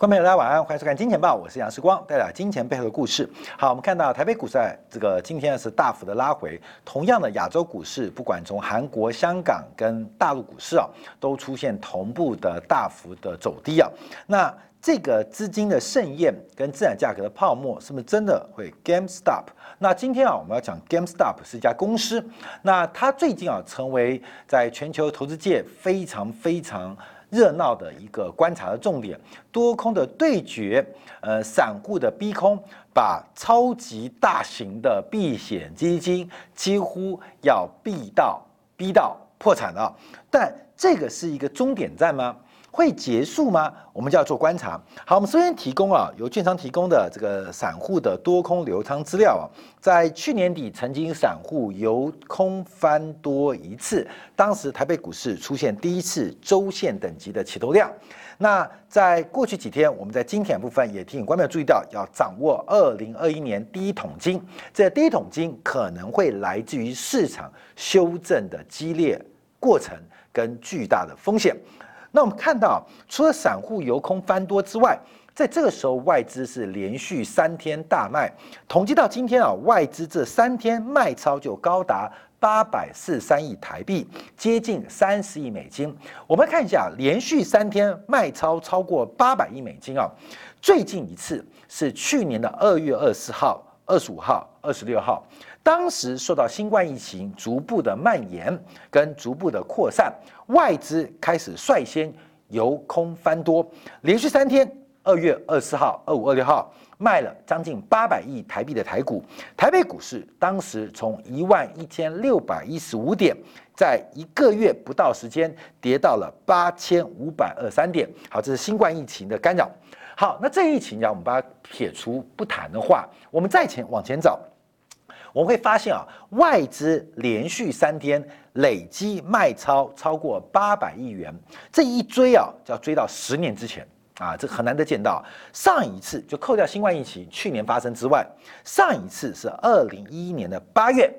观众朋友，大家晚安，欢迎收看《金钱报》，我是杨世光，带来金钱背后的故事。好，我们看到台北股市这个今天是大幅的拉回，同样的亚洲股市，不管从韩国、香港跟大陆股市啊，都出现同步的大幅的走低啊。那这个资金的盛宴跟资产价格的泡沫，是不是真的会 GameStop？那今天啊，我们要讲 GameStop 是一家公司，那它最近啊，成为在全球投资界非常非常。热闹的一个观察的重点，多空的对决，呃，散户的逼空，把超级大型的避险基金几乎要逼到逼到破产了。但这个是一个终点站吗？会结束吗？我们就要做观察。好，我们首先提供啊，由券商提供的这个散户的多空流仓资料啊，在去年底曾经散户由空翻多一次，当时台北股市出现第一次周线等级的起头量。那在过去几天，我们在今天部分也提醒观众注意到，要掌握二零二一年第一桶金，这第一桶金可能会来自于市场修正的激烈过程跟巨大的风险。那我们看到，除了散户由空翻多之外，在这个时候外资是连续三天大卖，统计到今天啊，外资这三天卖超就高达八百四十三亿台币，接近三十亿美金。我们看一下，连续三天卖超超过八百亿美金啊，最近一次是去年的二月二十四号、二十五号、二十六号。当时受到新冠疫情逐步的蔓延跟逐步的扩散，外资开始率先由空翻多，连续三天，二月二十号、二五、二六号卖了将近八百亿台币的台股，台北股市当时从一万一千六百一十五点，在一个月不到时间跌到了八千五百二三点。好，这是新冠疫情的干扰。好，那这疫情呀，我们把它撇除不谈的话，我们再前往前找。我们会发现啊，外资连续三天累积卖超超过八百亿元，这一追啊，就要追到十年之前啊，这很难得见到。上一次就扣掉新冠疫情去年发生之外，上一次是二零一一年的八月，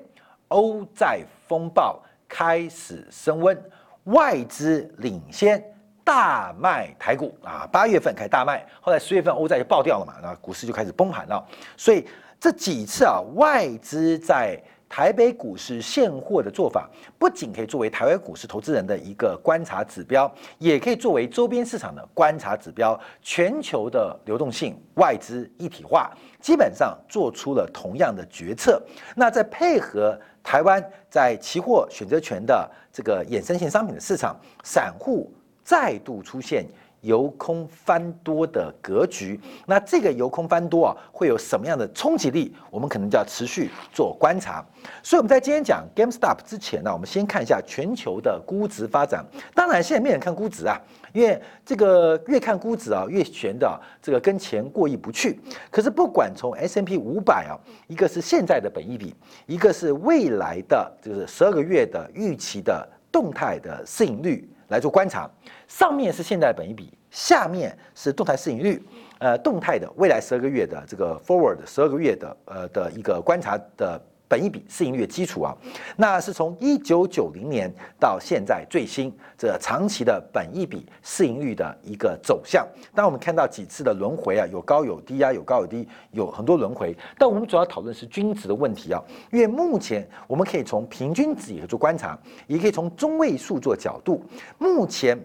欧债风暴开始升温，外资领先大卖台股啊，八月份开始大卖，后来十月份欧债就爆掉了嘛，那股市就开始崩盘了，所以。这几次啊，外资在台北股市现货的做法，不仅可以作为台湾股市投资人的一个观察指标，也可以作为周边市场的观察指标。全球的流动性、外资一体化，基本上做出了同样的决策。那在配合台湾在期货选择权的这个衍生性商品的市场，散户再度出现。由空翻多的格局，那这个由空翻多啊，会有什么样的冲击力？我们可能就要持续做观察。所以我们在今天讲 GameStop 之前呢，我们先看一下全球的估值发展。当然，现在没人看估值啊，因为这个越看估值啊，越悬的这个跟钱过意不去。可是不管从 S&P 五百啊，一个是现在的本益比，一个是未来的就是十二个月的预期的动态的市盈率。来做观察，上面是现在的本益比，下面是动态市盈率，呃，动态的未来十二个月的这个 forward 十二个月的呃的一个观察的本益比市盈率的基础啊，那是从一九九零年到现在最新这长期的本益比市盈率的一个走向。当我们看到几次的轮回啊，有高有低啊，有高有低，有很多轮回，但我们主要讨论是均值的问题啊，因为目前我们可以从平均值也做观察，也可以从中位数做角度。目前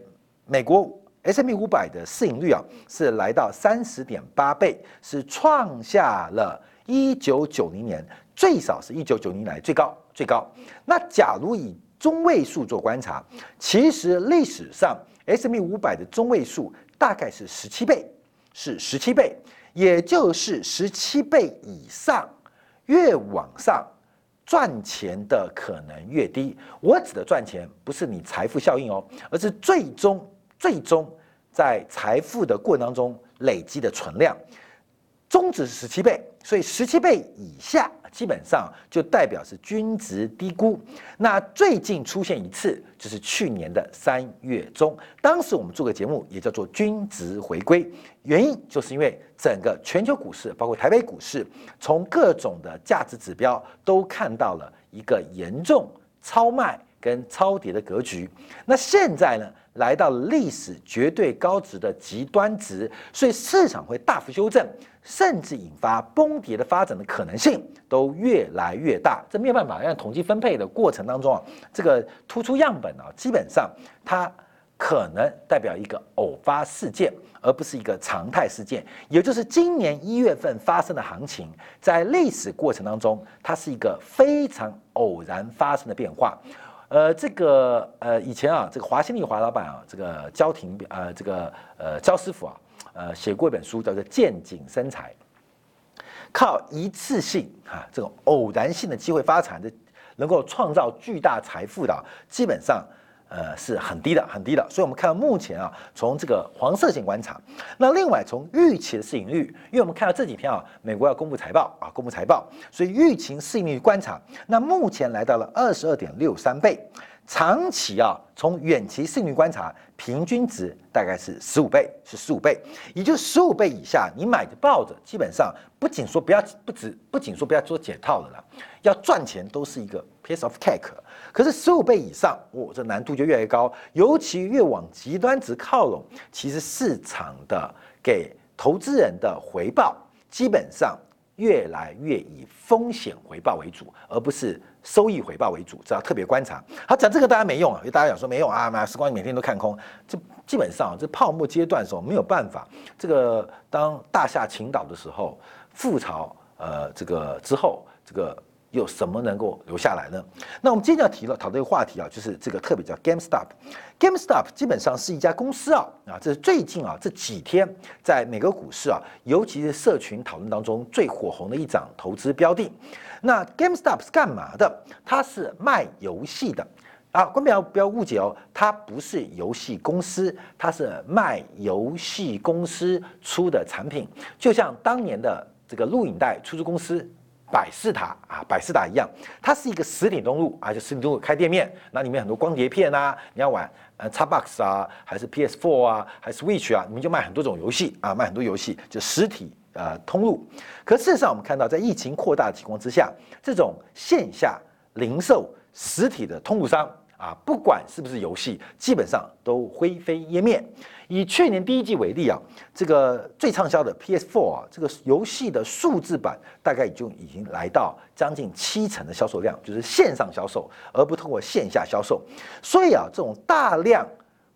美国 S M 五百的市盈率啊是来到三十点八倍，是创下了一九九零年。最少是一九九零来最高最高。那假如以中位数做观察，其实历史上 S M 五百的中位数大概是十七倍，是十七倍，也就是十七倍以上，越往上赚钱的可能越低。我指的赚钱不是你财富效应哦，而是最终最终在财富的过程当中累积的存量。中值是十七倍，所以十七倍以下基本上就代表是均值低估。那最近出现一次，就是去年的三月中，当时我们做个节目，也叫做均值回归。原因就是因为整个全球股市，包括台北股市，从各种的价值指标都看到了一个严重超卖跟超跌的格局。那现在呢，来到历史绝对高值的极端值，所以市场会大幅修正，甚至引发崩跌的发展的可能性都越来越大。这没有办法，让统计分配的过程当中啊，这个突出样本啊，基本上它。可能代表一个偶发事件，而不是一个常态事件。也就是今年一月份发生的行情，在历史过程当中，它是一个非常偶然发生的变化。呃，这个呃，以前啊，这个华新丽华老板啊，这个焦廷呃，这个呃焦师傅啊，呃，写过一本书叫做《见景生财》，靠一次性啊这种偶然性的机会发展的，能够创造巨大财富的，基本上。呃，是很低的，很低的。所以，我们看到目前啊，从这个黄色线观察，那另外从预期的市盈率，因为我们看到这几天啊，美国要公布财报啊，公布财报，所以预期市盈率观察，那目前来到了二十二点六三倍。长期啊，从远期市盈率观察，平均值大概是十五倍，是十五倍，也就十五倍以下，你买的抱着，基本上不仅说不要，不止不仅说不要做解套的了，要赚钱都是一个 piece of cake。可是十五倍以上，哦，这难度就越来越高，尤其越往极端值靠拢，其实市场的给投资人的回报，基本上。越来越以风险回报为主，而不是收益回报为主，这要特别观察。好，讲这个大家没用啊，因为大家讲说没用啊，马时光每天都看空，这基本上这泡沫阶段的时候没有办法。这个当大夏倾倒的时候，覆巢呃这个之后，这个。有什么能够留下来呢？那我们今天要提了讨论一个话题啊，就是这个特别叫 GameStop。GameStop 基本上是一家公司啊，啊，这是最近啊这几天在美国股市啊，尤其是社群讨论当中最火红的一张投资标的。那 GameStop 是干嘛的？它是卖游戏的啊，观众不要不要误解哦，它不是游戏公司，它是卖游戏公司出的产品，就像当年的这个录影带出租公司。百事达啊，百事达一样，它是一个实体东路啊，就实体东路开店面，那里面很多光碟片啊，你要玩呃 Xbox 啊，还是 PS4 啊，还是 Switch 啊，你们就卖很多种游戏啊，卖很多游戏，就实体呃通路。可事实上，我们看到在疫情扩大的情况之下，这种线下零售实体的通路商。啊，不管是不是游戏，基本上都灰飞烟灭。以去年第一季为例啊，这个最畅销的 PS4 啊，这个游戏的数字版大概就已经来到将近七成的销售量，就是线上销售，而不通过线下销售。所以啊，这种大量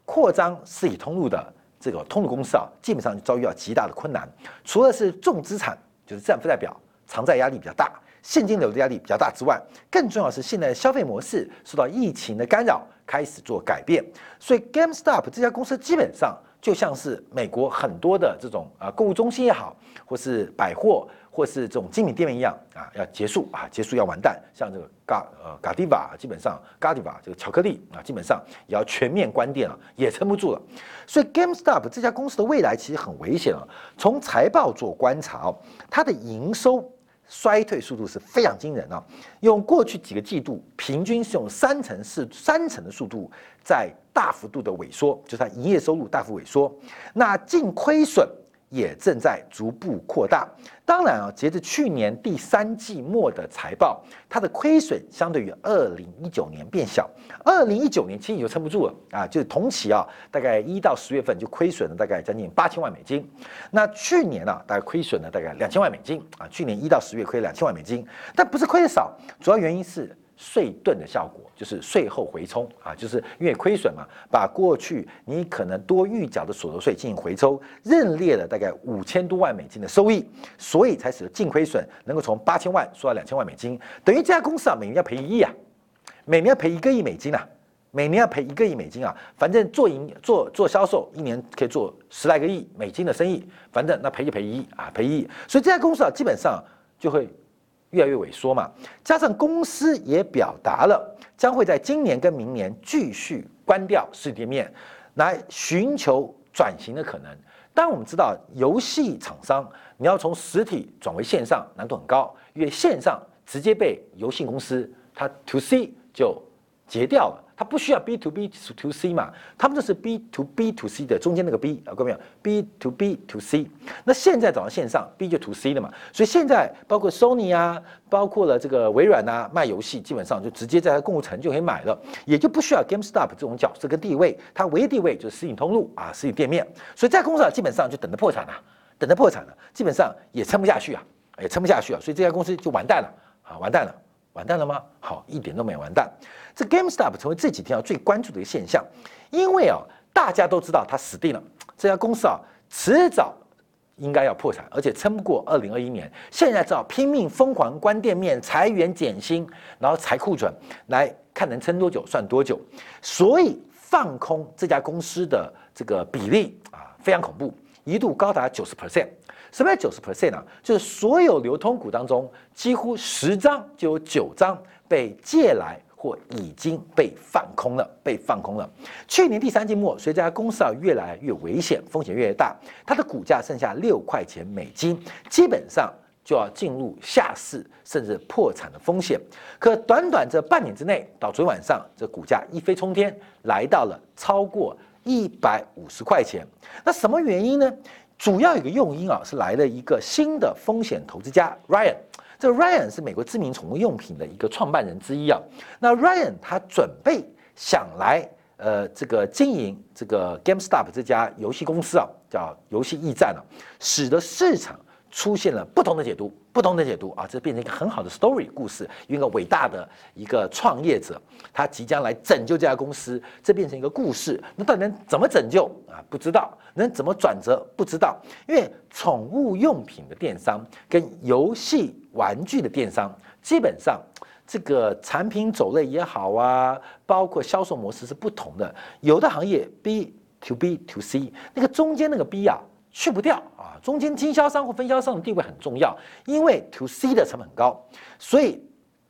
扩张实体通路的这个通路公司啊，基本上就遭遇到极大的困难。除了是重资产，就是资产负债表偿债压力比较大。现金流的压力比较大之外，更重要是现在的消费模式受到疫情的干扰，开始做改变。所以 GameStop 这家公司基本上就像是美国很多的这种啊购物中心也好，或是百货，或是这种精品店面一样啊，要结束啊，结束要完蛋。像这个嘎呃嘎迪瓦，基本上 g a d i v a 这个巧克力啊，基本上也要全面关店了，也撑不住了。所以 GameStop 这家公司的未来其实很危险啊。从财报做观察，它的营收。衰退速度是非常惊人啊！用过去几个季度，平均是用三成四三成的速度在大幅度的萎缩，就是它营业收入大幅萎缩，那净亏损。也正在逐步扩大。当然啊，截至去年第三季末的财报，它的亏损相对于二零一九年变小。二零一九年其实就撑不住了啊，就是同期啊，大概一到十月份就亏损了大概将近八千万美金。那去年呢，大概亏损了大概两千万美金啊。去年一到十月亏两千万美金，但不是亏的少，主要原因是。税盾的效果就是税后回冲啊，就是因为亏损嘛，把过去你可能多预缴的所得税进行回抽，认列了大概五千多万美金的收益，所以才使得净亏损能够从八千万缩到两千万美金，等于这家公司啊每年要赔一亿啊，每年要赔一个亿美金啊，每年要赔一个亿美金啊，反正做营做做销售一年可以做十来个亿美金的生意，反正那赔就赔一亿啊，赔一亿，所以这家公司啊基本上就会。越来越萎缩嘛，加上公司也表达了将会在今年跟明年继续关掉实体店面，来寻求转型的可能。当，我们知道游戏厂商你要从实体转为线上难度很高，因为线上直接被游戏公司它 to C 就截掉了。它不需要 B to B to C 嘛？他们就是 B to B to C 的中间那个 B 啊，各位没有？B to B to C。那现在走到线上，B 就 to C 了嘛？所以现在包括 Sony 啊，包括了这个微软啊，卖游戏基本上就直接在它购物城就可以买了，也就不需要 GameStop 这种角色跟地位。它唯一地位就是实体通路啊，实体店面。所以在公司啊，基本上就等着破产了，等着破产了，基本上也撑不下去啊，也撑不下去啊。所以这家公司就完蛋了啊，完蛋了。完蛋了吗？好，一点都没完蛋。这 GameStop 成为这几天啊最关注的一个现象，因为啊大家都知道它死定了，这家公司啊迟早应该要破产，而且撑不过二零二一年。现在只好拼命疯狂关店面、裁员减薪，然后裁库存，来看能撑多久算多久。所以放空这家公司的这个比例啊非常恐怖，一度高达九十 percent。什么叫九十 percent 呢？就是所有流通股当中，几乎十张就有九张被借来或已经被放空了，被放空了。去年第三季末，随着公司啊越来越危险，风险越来越大，它的股价剩下六块钱美金，基本上就要进入下市甚至破产的风险。可短短这半年之内，到昨天晚上，这股价一飞冲天，来到了超过一百五十块钱。那什么原因呢？主要有个用因啊，是来了一个新的风险投资家 Ryan。这 Ryan 是美国知名宠物用品的一个创办人之一啊。那 Ryan 他准备想来呃这个经营这个 GameStop 这家游戏公司啊，叫游戏驿站啊，使得市场。出现了不同的解读，不同的解读啊，这变成一个很好的 story 故事，一个伟大的一个创业者，他即将来拯救这家公司，这变成一个故事。那到底能怎么拯救啊？不知道，能怎么转折？不知道。因为宠物用品的电商跟游戏玩具的电商，基本上这个产品种类也好啊，包括销售模式是不同的。有的行业 B to B to C，那个中间那个 B 啊。去不掉啊！中间经销商或分销商的地位很重要，因为 to C 的成本高，所以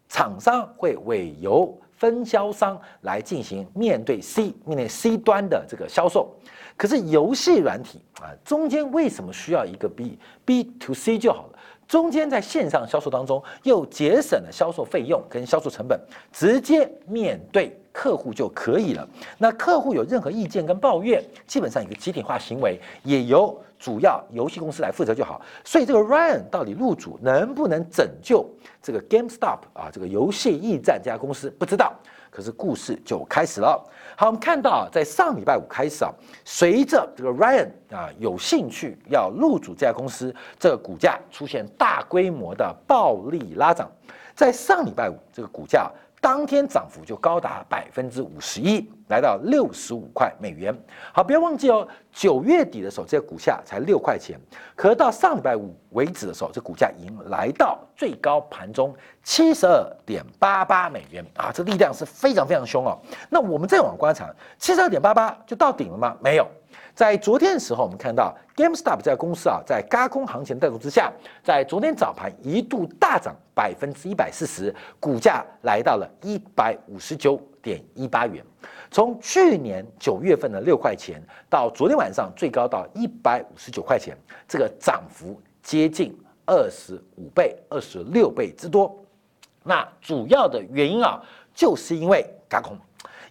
厂商会委由分销商来进行面对 C 面对 C 端的这个销售。可是游戏软体啊，中间为什么需要一个 B B to C 就好了？中间在线上销售当中又节省了销售费用跟销售成本，直接面对。客户就可以了。那客户有任何意见跟抱怨，基本上一个集体化行为，也由主要游戏公司来负责就好。所以这个 Ryan 到底入主能不能拯救这个 GameStop 啊？这个游戏驿站这家公司不知道。可是故事就开始了。好，我们看到在上礼拜五开始啊，随着这个 Ryan 啊有兴趣要入主这家公司，这个股价出现大规模的暴力拉涨。在上礼拜五，这个股价。当天涨幅就高达百分之五十一，来到六十五块美元。好，不要忘记哦，九月底的时候，这个股价才六块钱，可是到上礼拜五为止的时候，这股价已经来到最高盘中七十二点八八美元啊，这力量是非常非常凶哦。那我们再往观察，七十二点八八就到顶了吗？没有。在昨天的时候，我们看到 GameStop 这家公司啊，在高空行情带动之下，在昨天早盘一度大涨百分之一百四十，股价来到了一百五十九点一八元。从去年九月份的六块钱，到昨天晚上最高到一百五十九块钱，这个涨幅接近二十五倍、二十六倍之多。那主要的原因啊，就是因为高空。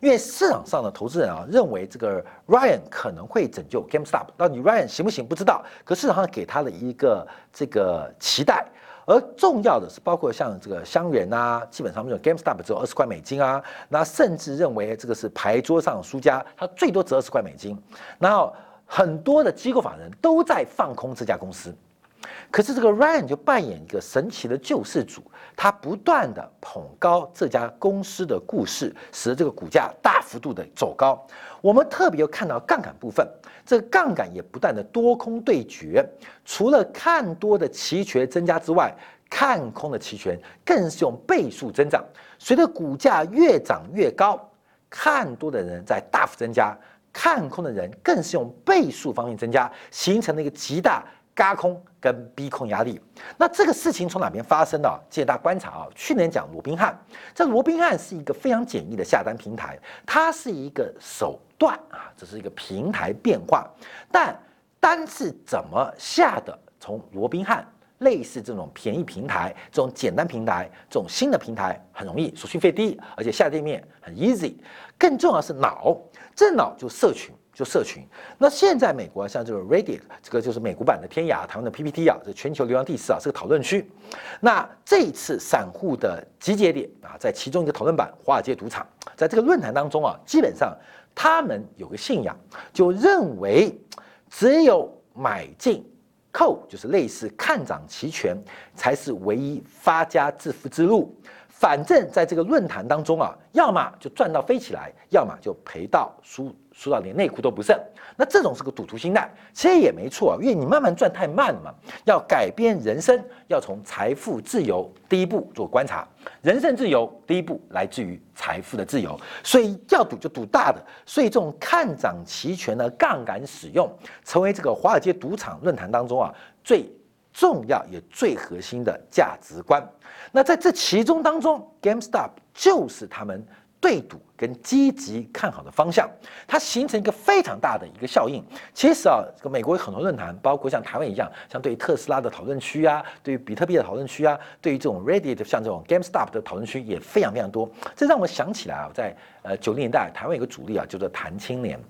因为市场上的投资人啊，认为这个 Ryan 可能会拯救 GameStop，到底 Ryan 行不行不知道。可市场上给他的一个这个期待，而重要的是，包括像这个香园啊，基本上没有 GameStop 只有二十块美金啊，那甚至认为这个是牌桌上输家，他最多值二十块美金。然后很多的机构法人都在放空这家公司。可是这个 Ryan 就扮演一个神奇的救世主，他不断的捧高这家公司的故事，使得这个股价大幅度的走高。我们特别又看到杠杆部分，这个杠杆也不断的多空对决，除了看多的期权增加之外，看空的期权更是用倍数增长。随着股价越涨越高，看多的人在大幅增加，看空的人更是用倍数方面增加，形成了一个极大。加空跟逼空压力，那这个事情从哪边发生的？借大家观察啊，去年讲罗宾汉，这罗宾汉是一个非常简易的下单平台，它是一个手段啊，这是一个平台变化，但单是怎么下的？从罗宾汉类似这种便宜平台、这种简单平台、这种新的平台很容易，手续费低，而且下店面很 easy。更重要是脑，这脑就社群。就社群，那现在美国像这个 Reddit，这个就是美国版的天涯，台湾的 PPT 啊，这全球流量第四啊，是个讨论区。那这一次散户的集结点啊，在其中一个讨论版华尔街赌场，在这个论坛当中啊，基本上他们有个信仰，就认为只有买进扣，就是类似看涨期权，才是唯一发家致富之路。反正在这个论坛当中啊，要么就赚到飞起来，要么就赔到输输到连内裤都不剩。那这种是个赌徒心态，其实也没错啊，因为你慢慢赚太慢了嘛。要改变人生，要从财富自由第一步做观察。人生自由第一步来自于财富的自由，所以要赌就赌大的。所以这种看涨期权的杠杆使用，成为这个华尔街赌场论坛当中啊最。重要也最核心的价值观，那在这其中当中，GameStop 就是他们对赌跟积极看好的方向，它形成一个非常大的一个效应。其实啊，这个美国有很多论坛，包括像台湾一样，像对于特斯拉的讨论区啊，对于比特币的讨论区啊，对于这种 Reddit 像这种 GameStop 的讨论区也非常非常多。这让我想起来啊，在呃九零年代，台湾有个主力啊，叫做谭青年。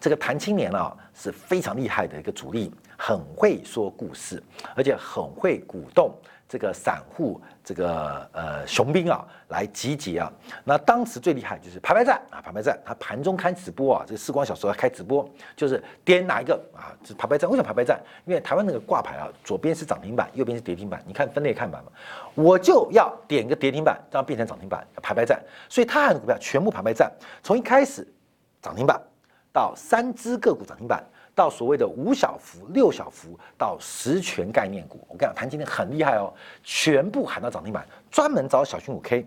这个谭青年啊是非常厉害的一个主力，很会说故事，而且很会鼓动这个散户这个呃雄兵啊来集结啊。那当时最厉害就是排排站啊，排排站，他盘中开直播啊，这个时光小时候开直播，就是点哪一个啊，是排排站。为什么排排站？因为台湾那个挂牌啊，左边是涨停板，右边是跌停板，你看分类看板嘛，我就要点个跌停板，这样变成涨停板，排排站。所以他喊股票全部排排站，从一开始涨停板。到三只个股涨停板，到所谓的五小幅、六小幅，到十全概念股，我跟你讲，谈今天很厉害哦，全部喊到涨停板，专门找小熊五 K。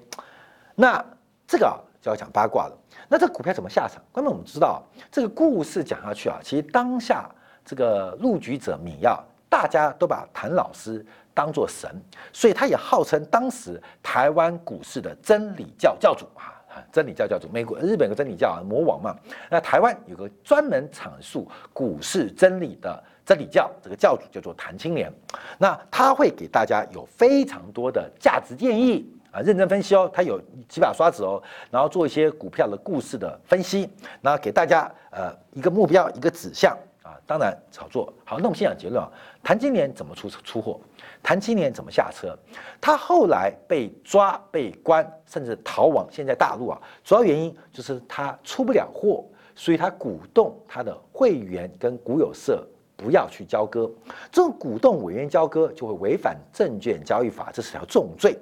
那这个就要讲八卦了。那这股票怎么下场？关键我们知道，这个故事讲下去啊，其实当下这个入局者米亚，大家都把谭老师当做神，所以他也号称当时台湾股市的真理教教主啊。真理教教主，美国、日本有真理教啊，魔王嘛。那台湾有个专门阐述股市真理的真理教，这个教主叫做谭青年。那他会给大家有非常多的价值建议啊，认真分析哦。他有几把刷子哦，然后做一些股票的故事的分析，然后给大家呃一个目标，一个指向。当然炒作好，那我们先讲结论啊。谭金莲怎么出出货？谭金莲怎么下车？他后来被抓、被关，甚至逃亡，现在大陆啊，主要原因就是他出不了货，所以他鼓动他的会员跟股友社不要去交割。这种鼓动委员交割就会违反证券交易法，这是条重罪。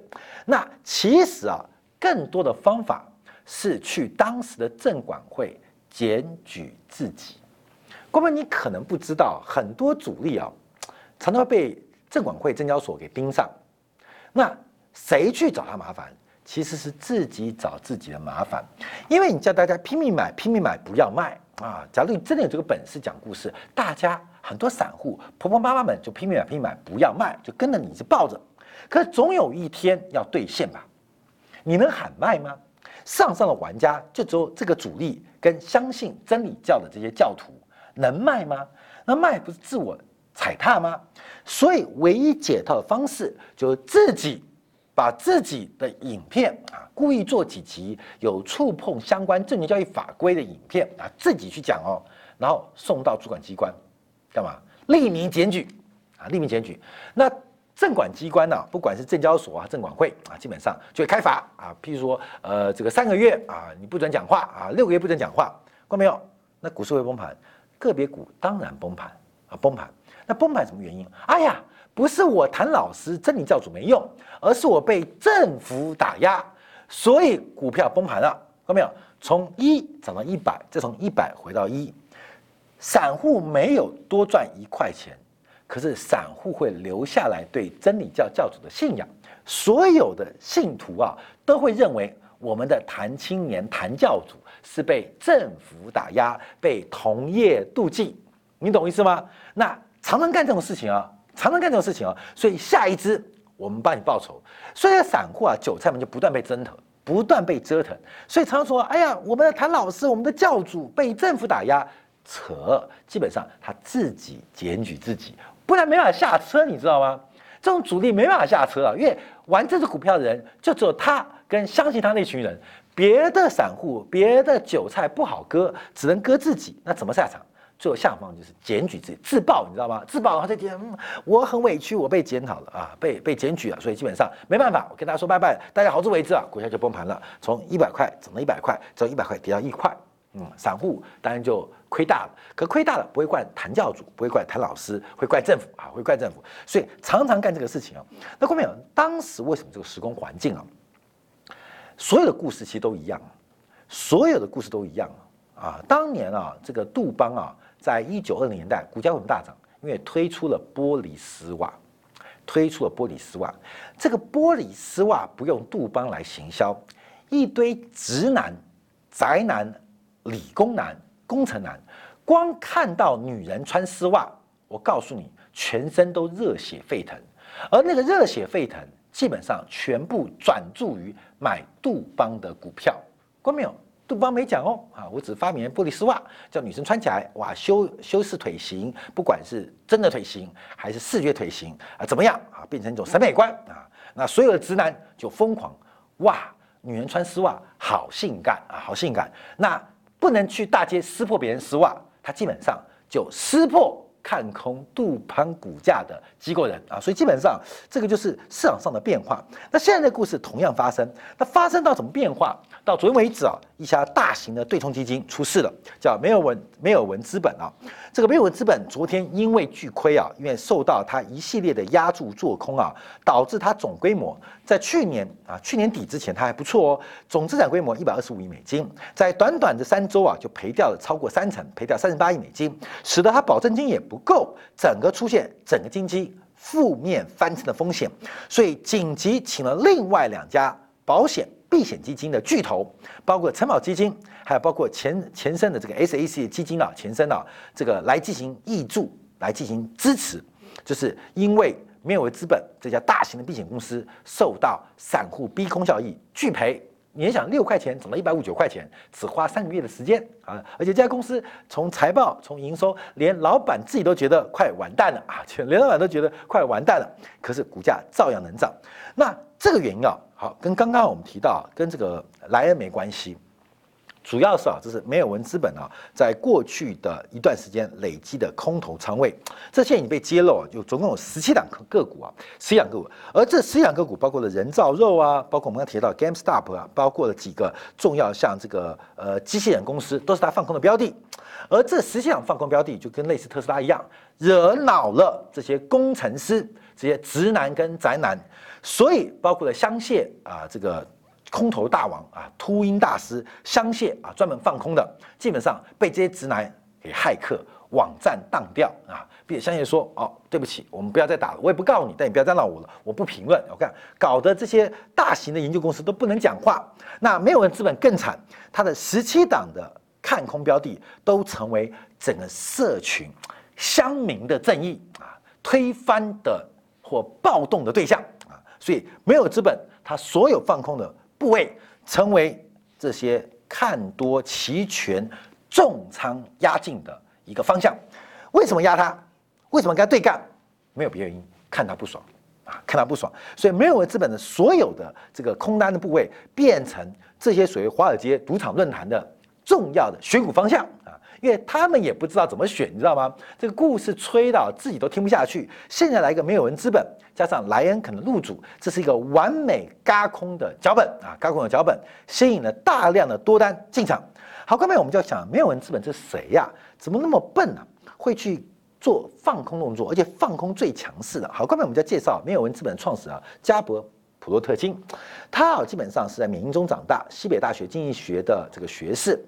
那其实啊，更多的方法是去当时的证管会检举自己。哥们，你可能不知道，很多主力啊，常常被证管会、证交所给盯上。那谁去找他麻烦？其实是自己找自己的麻烦。因为你叫大家拼命买、拼命买，不要卖啊！假如你真的有这个本事讲故事，大家很多散户、婆婆妈妈们就拼命买、拼命买，不要卖，就跟着你，就抱着。可总有一天要兑现吧？你能喊卖吗？上上的玩家就只有这个主力跟相信真理教的这些教徒。能卖吗？那卖不是自我踩踏吗？所以唯一解套的方式就是自己把自己的影片啊，故意做几集有触碰相关证券交易法规的影片啊，自己去讲哦，然后送到主管机关干嘛？匿名检举啊，匿名检举。那证管机关呢，不管是证交所啊、证管会啊，基本上就会开罚啊。譬如说，呃，这个三个月啊，你不准讲话啊，六个月不准讲话，看没有？那股市会崩盘。个别股当然崩盘啊，崩盘。那崩盘什么原因？哎呀，不是我谭老师真理教主没用，而是我被政府打压，所以股票崩盘了。看到没有？从一涨到一百，再从一百回到一，散户没有多赚一块钱，可是散户会留下来对真理教教主的信仰。所有的信徒啊，都会认为我们的谭青年谭教主。是被政府打压，被同业妒忌，你懂意思吗？那常常干这种事情啊，常常干这种事情啊，所以下一支我们帮你报仇。所以散户啊，韭菜们就不断被折腾，不断被折腾。所以常常说，哎呀，我们的谭老师，我们的教主被政府打压，扯，基本上他自己检举自己，不然没办法下车，你知道吗？这种主力没办法下车啊，因为玩这只股票的人就只有他跟相信他那群人，别的散户、别的韭菜不好割，只能割自己，那怎么下场？最后下方就是检举自己自爆，你知道吗？自爆然后这天，嗯，我很委屈，我被检讨了啊，被被检举了，所以基本上没办法，我跟大家说拜拜，大家好自为之啊，股价就崩盘了，从一百块涨到一百块，从一百块跌到一块，嗯，散户当然就亏大了，可亏大了不会怪谭教主，不会怪谭老师，会怪政府啊，会怪政府，所以常常干这个事情啊。那后面当时为什么这个时空环境啊，所有的故事其实都一样，所有的故事都一样啊，当年啊，这个杜邦啊。在一九二零年代，股价为什么大涨？因为推出了玻璃丝袜，推出了玻璃丝袜。这个玻璃丝袜不用杜邦来行销，一堆直男、宅男、理工男、工程男，光看到女人穿丝袜，我告诉你，全身都热血沸腾。而那个热血沸腾，基本上全部转注于买杜邦的股票，关没有？杜邦没讲哦，啊，我只发明玻璃丝袜，叫女生穿起来，哇，修修饰腿型，不管是真的腿型还是视觉腿型啊，怎么样啊，变成一种审美观啊，那所有的直男就疯狂，哇，女人穿丝袜好性感啊，好性感，那不能去大街撕破别人丝袜，他基本上就撕破。看空杜邦股价的机构人啊，所以基本上这个就是市场上的变化。那现在的故事同样发生，那发生到什么变化？到昨天为止啊，一家大型的对冲基金出事了，叫梅尔文梅尔文资本啊。这个梅尔文资本昨天因为巨亏啊，因为受到它一系列的压注做空啊，导致它总规模在去年啊去年底之前它还不错哦，总资产规模一百二十五亿美金，在短短的三周啊就赔掉了超过三成，赔掉三十八亿美金，使得它保证金也不够，整个出现整个经济负面翻身的风险，所以紧急请了另外两家保险。避险基金的巨头，包括城堡基金，还有包括前前身的这个 SAC 基金啊，前身啊，这个来进行挹注，来进行支持，就是因为没有资本这家大型的避险公司受到散户逼空效益拒赔。你想六块钱涨到一百五九块钱，只花三个月的时间啊！而且这家公司从财报、从营收，连老板自己都觉得快完蛋了啊！连老板都觉得快完蛋了，可是股价照样能涨。那这个原因啊，好，跟刚刚我们提到跟这个莱恩没关系。主要是啊，这是梅尔文资本啊，在过去的一段时间累积的空头仓位，这些已经被揭露啊，就总共有十七档个股啊，十七档个股，而这十七档个股包括了人造肉啊，包括我们刚提到 GameStop 啊，包括了几个重要像这个呃机器人公司，都是它放空的标的，而这十七档放空标的就跟类似特斯拉一样，惹恼了这些工程师、这些直男跟宅男，所以包括了香榭啊这个。空头大王啊，秃鹰大师香榭啊，专门放空的，基本上被这些直男给骇客网站当掉啊。并且香榭说：“哦，对不起，我们不要再打了，我也不告你，但你不要再闹我了，我不评论。我看搞得这些大型的研究公司都不能讲话。那没有人资本更惨，他的十七档的看空标的都成为整个社群乡民的正义啊，推翻的或暴动的对象啊。所以没有资本，他所有放空的。”部位成为这些看多期权重仓压进的一个方向。为什么压它？为什么跟他对干？没有别的原因，看他不爽啊，看他不爽。所以没有资本的所有的这个空单的部位，变成这些所谓华尔街赌场论坛的重要的选股方向，因为他们也不知道怎么选，你知道吗？这个故事吹到自己都听不下去。现在来一个没有人资本。加上莱恩可能入主，这是一个完美嘎空的脚本啊！嘎空的脚本吸引了大量的多单进场。好，后面我们就要想，没有人资本是谁呀？怎么那么笨呢？会去做放空动作，而且放空最强势的。好，后面我们就要介绍没有人资本创始人加伯普洛特金，他啊基本上是在缅因中长大，西北大学经济学的这个学士。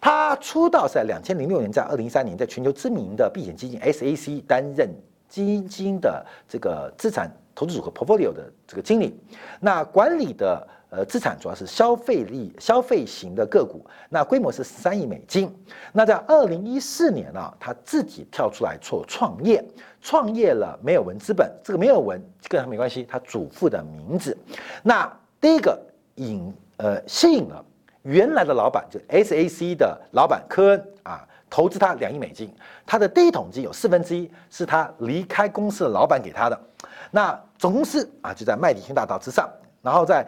他出道是在两千零六年，在二零一三年，在全球知名的避险基金 SAC 担任。基金的这个资产投资组合 portfolio 的这个经理，那管理的呃资产主要是消费力消费型的个股，那规模是十三亿美金。那在二零一四年呢，他自己跳出来做创业，创业了梅尔文资本。这个梅尔文跟他没关系，他祖父的名字。那第一个引呃吸引了原来的老板，就 SAC 的老板科恩啊。投资他两亿美金，他的第一桶金有四分之一是他离开公司的老板给他的。那总公司啊就在麦迪逊大道之上，然后在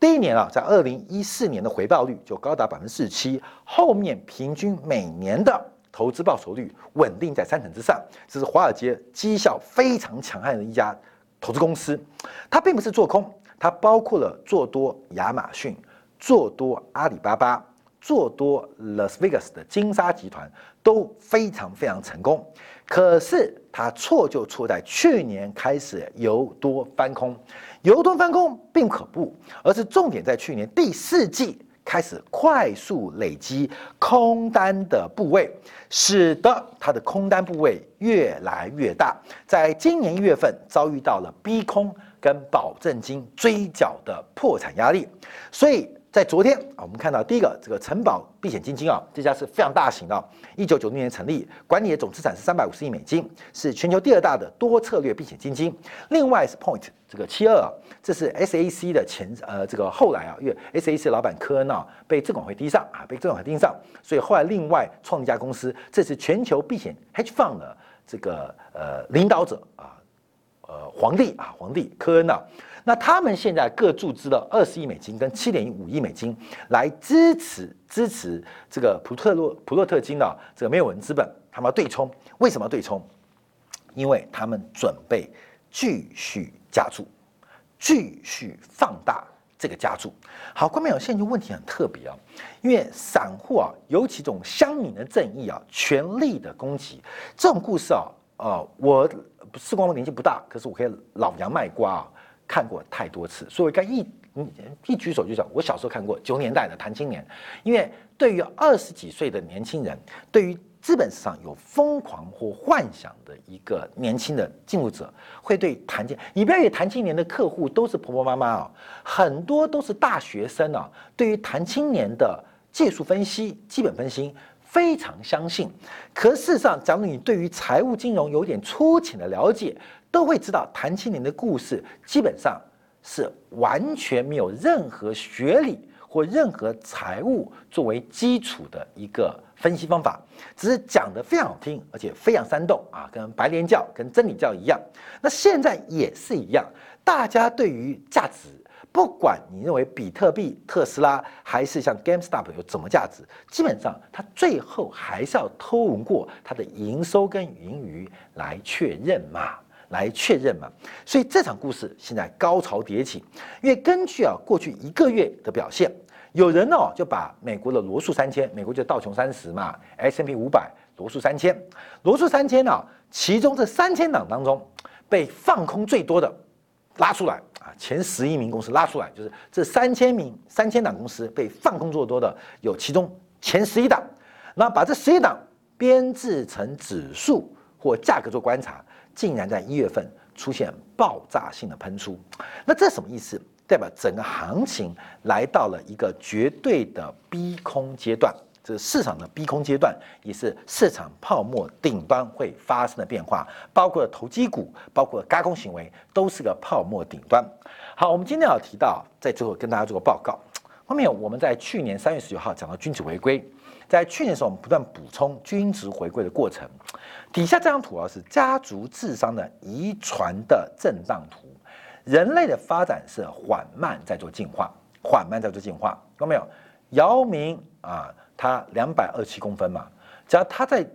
第一年啊，在二零一四年的回报率就高达百分之四十七，后面平均每年的投资报酬率稳定在三成之上，这是华尔街绩效非常强悍的一家投资公司。它并不是做空，它包括了做多亚马逊、做多阿里巴巴。做多 Las Vegas 的金沙集团都非常非常成功，可是它错就错在去年开始由多翻空，由多翻空并可怖，而是重点在去年第四季开始快速累积空单的部位，使得它的空单部位越来越大，在今年一月份遭遇到了逼空跟保证金追缴的破产压力，所以。在昨天啊，我们看到第一个这个城堡避险基金啊，这家是非常大型的，一九九六年成立，管理的总资产是三百五十亿美金，是全球第二大的多策略避险基金。另外是 Point 这个七二啊，这是 SAC 的前呃这个后来啊，因为 SAC 老板科恩啊被证管会盯上啊，被证管会盯上，所以后来另外创立一家公司，这是全球避险 Hedge Fund 的这个呃领导者啊，呃皇帝啊皇帝科恩啊。那他们现在各注资了二十亿美金跟七点五亿美金来支持支持这个普特洛普洛特金的这个没有人资本，他们要对冲。为什么要对冲？因为他们准备继续加注，继续放大这个加注。好，关面有现在就问题很特别啊，因为散户啊，尤其这种乡民的正义啊，全力的攻击这种故事啊，呃，我四光的年纪不大，可是我可以老杨卖瓜啊。看过太多次，所以我该一一举手就讲，我小时候看过九十年代的谈青年，因为对于二十几岁的年轻人，对于资本市场有疯狂或幻想的一个年轻的进入者，会对谈青，你不要以为谈青年的客户都是婆婆妈妈啊，很多都是大学生啊，对于谈青年的技术分析、基本分析非常相信。可事实上，假如你对于财务金融有点粗浅的了解，都会知道谭青年的故事基本上是完全没有任何学理或任何财务作为基础的一个分析方法，只是讲得非常好听，而且非常煽动啊，跟白莲教、跟真理教一样。那现在也是一样，大家对于价值，不管你认为比特币、特斯拉还是像 GameStop 有怎么价值，基本上它最后还是要通过它的营收跟盈余来确认嘛。来确认嘛，所以这场故事现在高潮迭起，因为根据啊过去一个月的表现，有人哦就把美国的罗素三千，美国就道琼三十嘛，S M P 五百，罗素三千，罗素三千呢，其中这三千档当中被放空最多的拉出来啊，前十一名公司拉出来，就是这三千名三千档公司被放空做多的有其中前十一档，那把这十一档编制成指数或价格做观察。竟然在一月份出现爆炸性的喷出，那这什么意思？代表整个行情来到了一个绝对的逼空阶段，这是市场的逼空阶段，也是市场泡沫顶端会发生的变化，包括投机股，包括加工行为，都是个泡沫顶端。好，我们今天要提到，在最后跟大家做个报告。后面我们在去年三月十九号讲到君子回归。在去年的时候，我们不断补充均值回归的过程。底下这张图啊，是家族智商的遗传的震荡图。人类的发展是缓慢在做进化，缓慢在做进化，看到没有？姚明啊，他两百二七公分嘛，只要他在。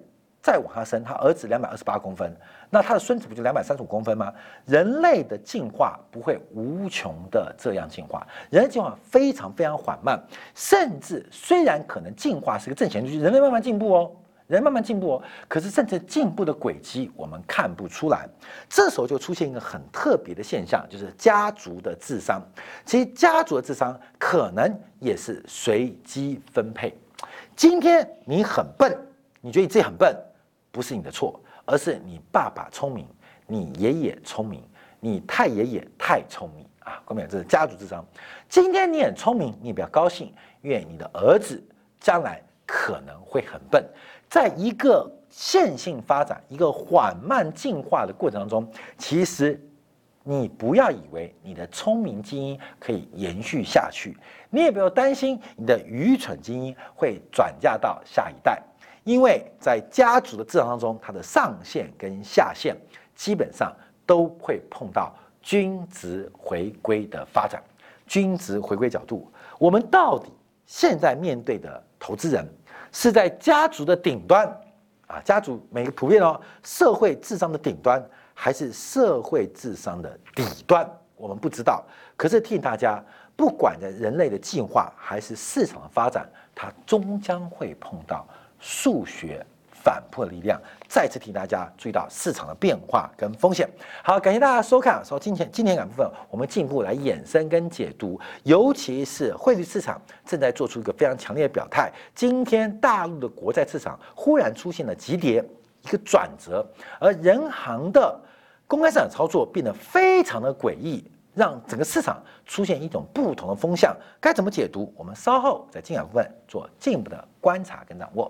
再往下生，他儿子两百二十八公分，那他的孙子不就两百三十五公分吗？人类的进化不会无穷的这样进化，人类进化非常非常缓慢，甚至虽然可能进化是个正弦曲，人类慢慢进步哦，人慢慢进步哦，可是甚至进步的轨迹我们看不出来，这时候就出现一个很特别的现象，就是家族的智商，其实家族的智商可能也是随机分配，今天你很笨，你觉得你自己很笨。不是你的错，而是你爸爸聪明，你爷爷聪明，你太爷爷太聪明啊！各位，这是家族智商。今天你很聪明，你不要高兴，因为你的儿子将来可能会很笨。在一个线性发展、一个缓慢进化的过程当中，其实你不要以为你的聪明基因可以延续下去，你也不要担心你的愚蠢基因会转嫁到下一代。因为在家族的制场当中，它的上限跟下限基本上都会碰到均值回归的发展。均值回归角度，我们到底现在面对的投资人是在家族的顶端啊，家族每个普遍哦，社会智商的顶端，还是社会智商的底端？我们不知道。可是提醒大家，不管在人类的进化还是市场的发展，它终将会碰到数学。反破力量，再次提大家注意到市场的变化跟风险。好，感谢大家收看。说今天今天感部分，我们进一步来衍生跟解读，尤其是汇率市场正在做出一个非常强烈的表态。今天大陆的国债市场忽然出现了急跌，一个转折，而人行的公开市场操作变得非常的诡异，让整个市场出现一种不同的风向。该怎么解读？我们稍后在精讲部分做进一步的观察跟掌握。